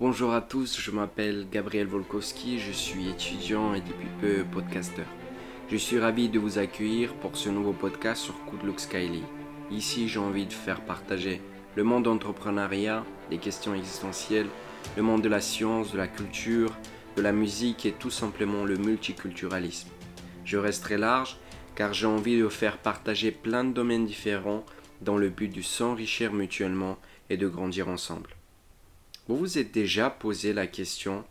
Bonjour à tous, je m'appelle Gabriel Volkowski, je suis étudiant et depuis peu podcasteur. Je suis ravi de vous accueillir pour ce nouveau podcast sur Look Skyly. Ici, j'ai envie de faire partager le monde d'entrepreneuriat, les questions existentielles, le monde de la science, de la culture, de la musique et tout simplement le multiculturalisme. Je resterai large car j'ai envie de faire partager plein de domaines différents dans le but de s'enrichir mutuellement et de grandir ensemble. Vous vous êtes déjà posé la question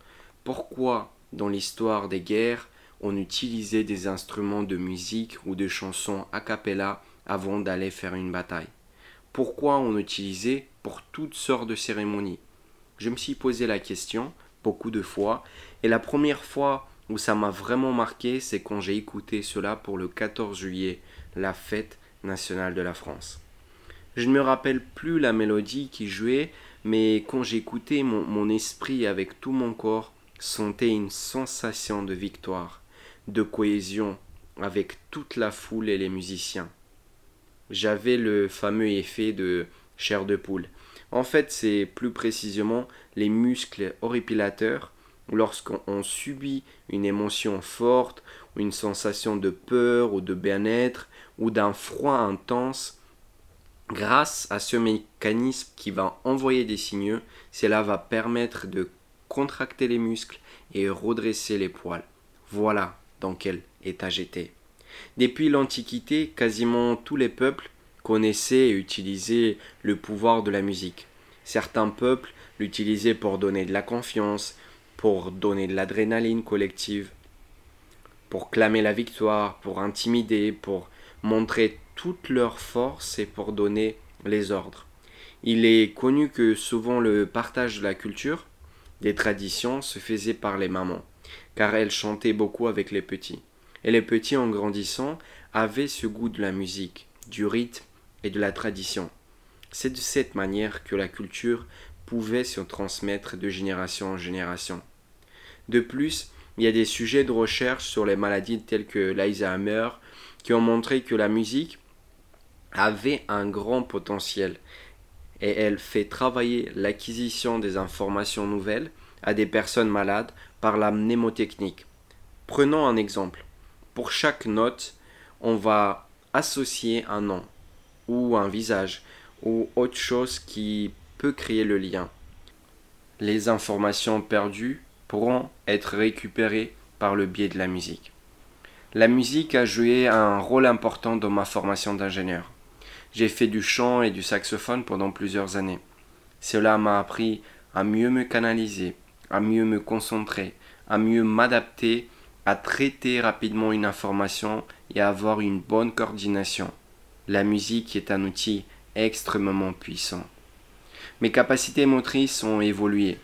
pourquoi dans l'histoire des guerres on utilisait des instruments de musique ou de chansons a cappella avant d'aller faire une bataille? Pourquoi on utilisait pour toutes sortes de cérémonies? Je me suis posé la question beaucoup de fois et la première fois où ça m'a vraiment marqué c'est quand j'ai écouté cela pour le 14 juillet, la fête nationale de la France. Je ne me rappelle plus la mélodie qui jouait, mais quand j'écoutais, mon, esprit avec tout mon corps sentait une sensation de victoire, de cohésion avec toute la foule et les musiciens. J'avais le fameux effet de chair de poule. En fait, c'est plus précisément les muscles horripilateurs lorsqu'on subit une émotion forte ou une sensation de peur ou de bien-être ou d'un froid intense Grâce à ce mécanisme qui va envoyer des signaux, cela va permettre de contracter les muscles et redresser les poils. Voilà dans quel état j'étais. Depuis l'Antiquité, quasiment tous les peuples connaissaient et utilisaient le pouvoir de la musique. Certains peuples l'utilisaient pour donner de la confiance, pour donner de l'adrénaline collective, pour clamer la victoire, pour intimider, pour montrer toute leur force et pour donner les ordres. Il est connu que souvent le partage de la culture, des traditions, se faisait par les mamans, car elles chantaient beaucoup avec les petits. Et les petits, en grandissant, avaient ce goût de la musique, du rythme et de la tradition. C'est de cette manière que la culture pouvait se transmettre de génération en génération. De plus, il y a des sujets de recherche sur les maladies telles que l'Alzheimer qui ont montré que la musique avait un grand potentiel et elle fait travailler l'acquisition des informations nouvelles à des personnes malades par la mnémotechnique. Prenons un exemple. Pour chaque note, on va associer un nom ou un visage ou autre chose qui peut créer le lien. Les informations perdues pourront être récupérées par le biais de la musique. La musique a joué un rôle important dans ma formation d'ingénieur. J'ai fait du chant et du saxophone pendant plusieurs années. Cela m'a appris à mieux me canaliser, à mieux me concentrer, à mieux m'adapter, à traiter rapidement une information et à avoir une bonne coordination. La musique est un outil extrêmement puissant. Mes capacités motrices ont évolué.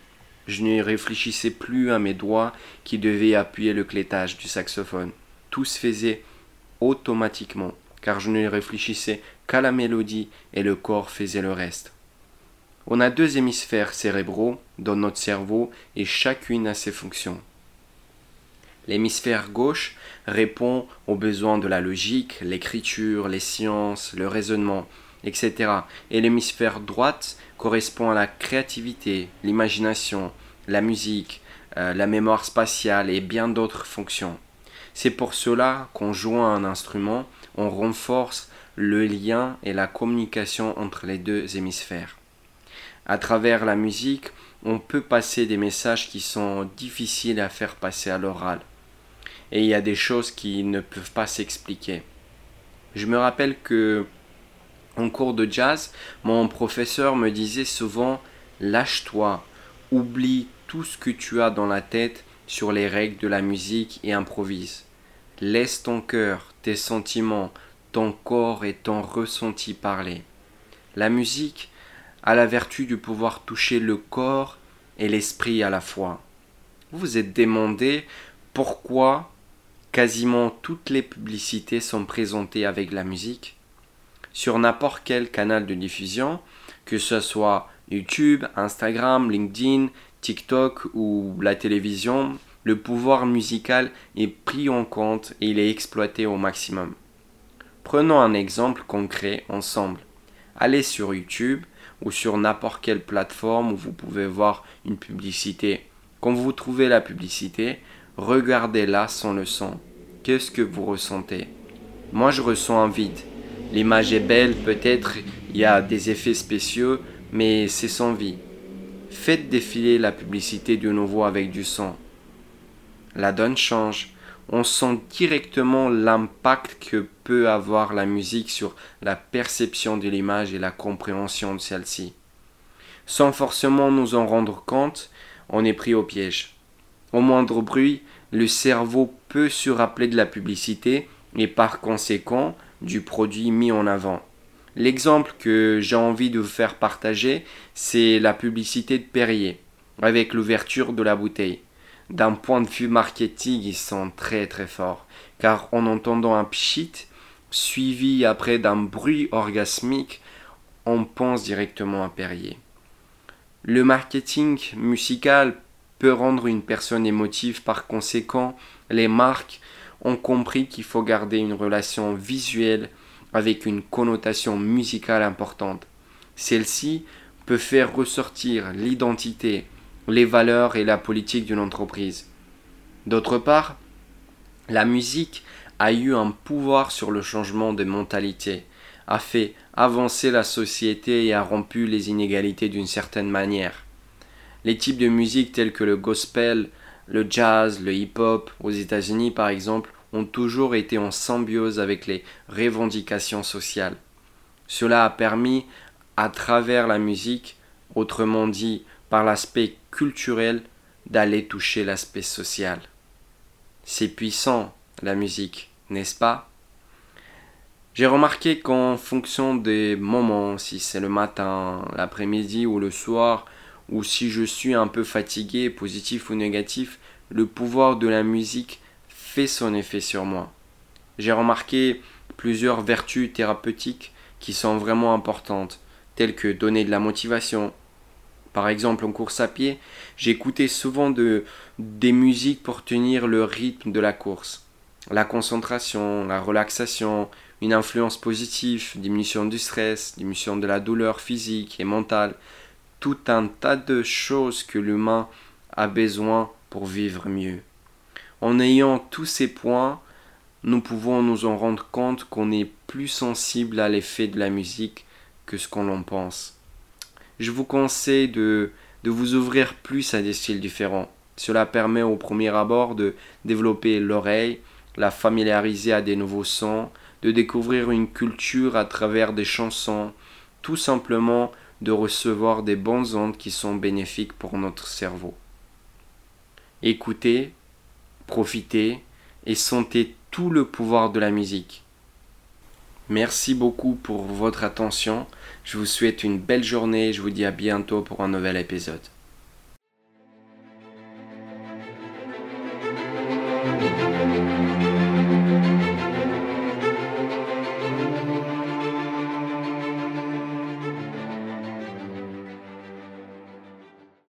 Je ne réfléchissais plus à mes doigts qui devaient appuyer le clétage du saxophone. Tout se faisait automatiquement car je ne réfléchissais qu'à la mélodie et le corps faisait le reste. On a deux hémisphères cérébraux dans notre cerveau et chacune a ses fonctions. L'hémisphère gauche répond aux besoins de la logique, l'écriture, les sciences, le raisonnement, etc. Et l'hémisphère droite correspond à la créativité, l'imagination, la musique, euh, la mémoire spatiale et bien d'autres fonctions. C'est pour cela qu'en jouant un instrument, on renforce le lien et la communication entre les deux hémisphères. À travers la musique, on peut passer des messages qui sont difficiles à faire passer à l'oral. Et il y a des choses qui ne peuvent pas s'expliquer. Je me rappelle que en cours de jazz, mon professeur me disait souvent lâche-toi, oublie tout ce que tu as dans la tête sur les règles de la musique et improvise. Laisse ton cœur, tes sentiments, ton corps et ton ressenti parler. La musique a la vertu de pouvoir toucher le corps et l'esprit à la fois. Vous vous êtes demandé pourquoi quasiment toutes les publicités sont présentées avec la musique Sur n'importe quel canal de diffusion, que ce soit YouTube, Instagram, LinkedIn, TikTok ou la télévision, le pouvoir musical est pris en compte et il est exploité au maximum. Prenons un exemple concret ensemble. Allez sur YouTube, ou sur n'importe quelle plateforme où vous pouvez voir une publicité. Quand vous trouvez la publicité, regardez-la sans le son. Qu'est-ce que vous ressentez? Moi, je ressens un vide. L'image est belle, peut-être il y a des effets spéciaux, mais c'est sans vie. Faites défiler la publicité de nouveau avec du son. La donne change. On sent directement l'impact que peut avoir la musique sur la perception de l'image et la compréhension de celle-ci. Sans forcément nous en rendre compte, on est pris au piège. Au moindre bruit, le cerveau peut se rappeler de la publicité et par conséquent du produit mis en avant. L'exemple que j'ai envie de vous faire partager, c'est la publicité de Perrier, avec l'ouverture de la bouteille. D'un point de vue marketing, ils sont très très forts, car en entendant un pchit, suivi après d'un bruit orgasmique, on pense directement à Perrier. Le marketing musical peut rendre une personne émotive, par conséquent, les marques ont compris qu'il faut garder une relation visuelle avec une connotation musicale importante. Celle-ci peut faire ressortir l'identité, les valeurs et la politique d'une entreprise. D'autre part, la musique a eu un pouvoir sur le changement de mentalité, a fait avancer la société et a rompu les inégalités d'une certaine manière. Les types de musique tels que le gospel, le jazz, le hip-hop aux États-Unis par exemple ont toujours été en symbiose avec les revendications sociales. Cela a permis, à travers la musique, autrement dit par l'aspect culturel, d'aller toucher l'aspect social. C'est puissant, la musique, n'est-ce pas? J'ai remarqué qu'en fonction des moments, si c'est le matin, l'après-midi ou le soir, ou si je suis un peu fatigué, positif ou négatif, le pouvoir de la musique son effet sur moi. J'ai remarqué plusieurs vertus thérapeutiques qui sont vraiment importantes, telles que donner de la motivation. Par exemple, en course à pied, j'écoutais souvent de, des musiques pour tenir le rythme de la course. La concentration, la relaxation, une influence positive, diminution du stress, diminution de la douleur physique et mentale, tout un tas de choses que l'humain a besoin pour vivre mieux. En ayant tous ces points, nous pouvons nous en rendre compte qu'on est plus sensible à l'effet de la musique que ce qu'on en pense. Je vous conseille de, de vous ouvrir plus à des styles différents. Cela permet au premier abord de développer l'oreille, la familiariser à des nouveaux sons, de découvrir une culture à travers des chansons, tout simplement de recevoir des bonnes ondes qui sont bénéfiques pour notre cerveau. Écoutez, profitez et sentez tout le pouvoir de la musique. Merci beaucoup pour votre attention. Je vous souhaite une belle journée je vous dis à bientôt pour un nouvel épisode.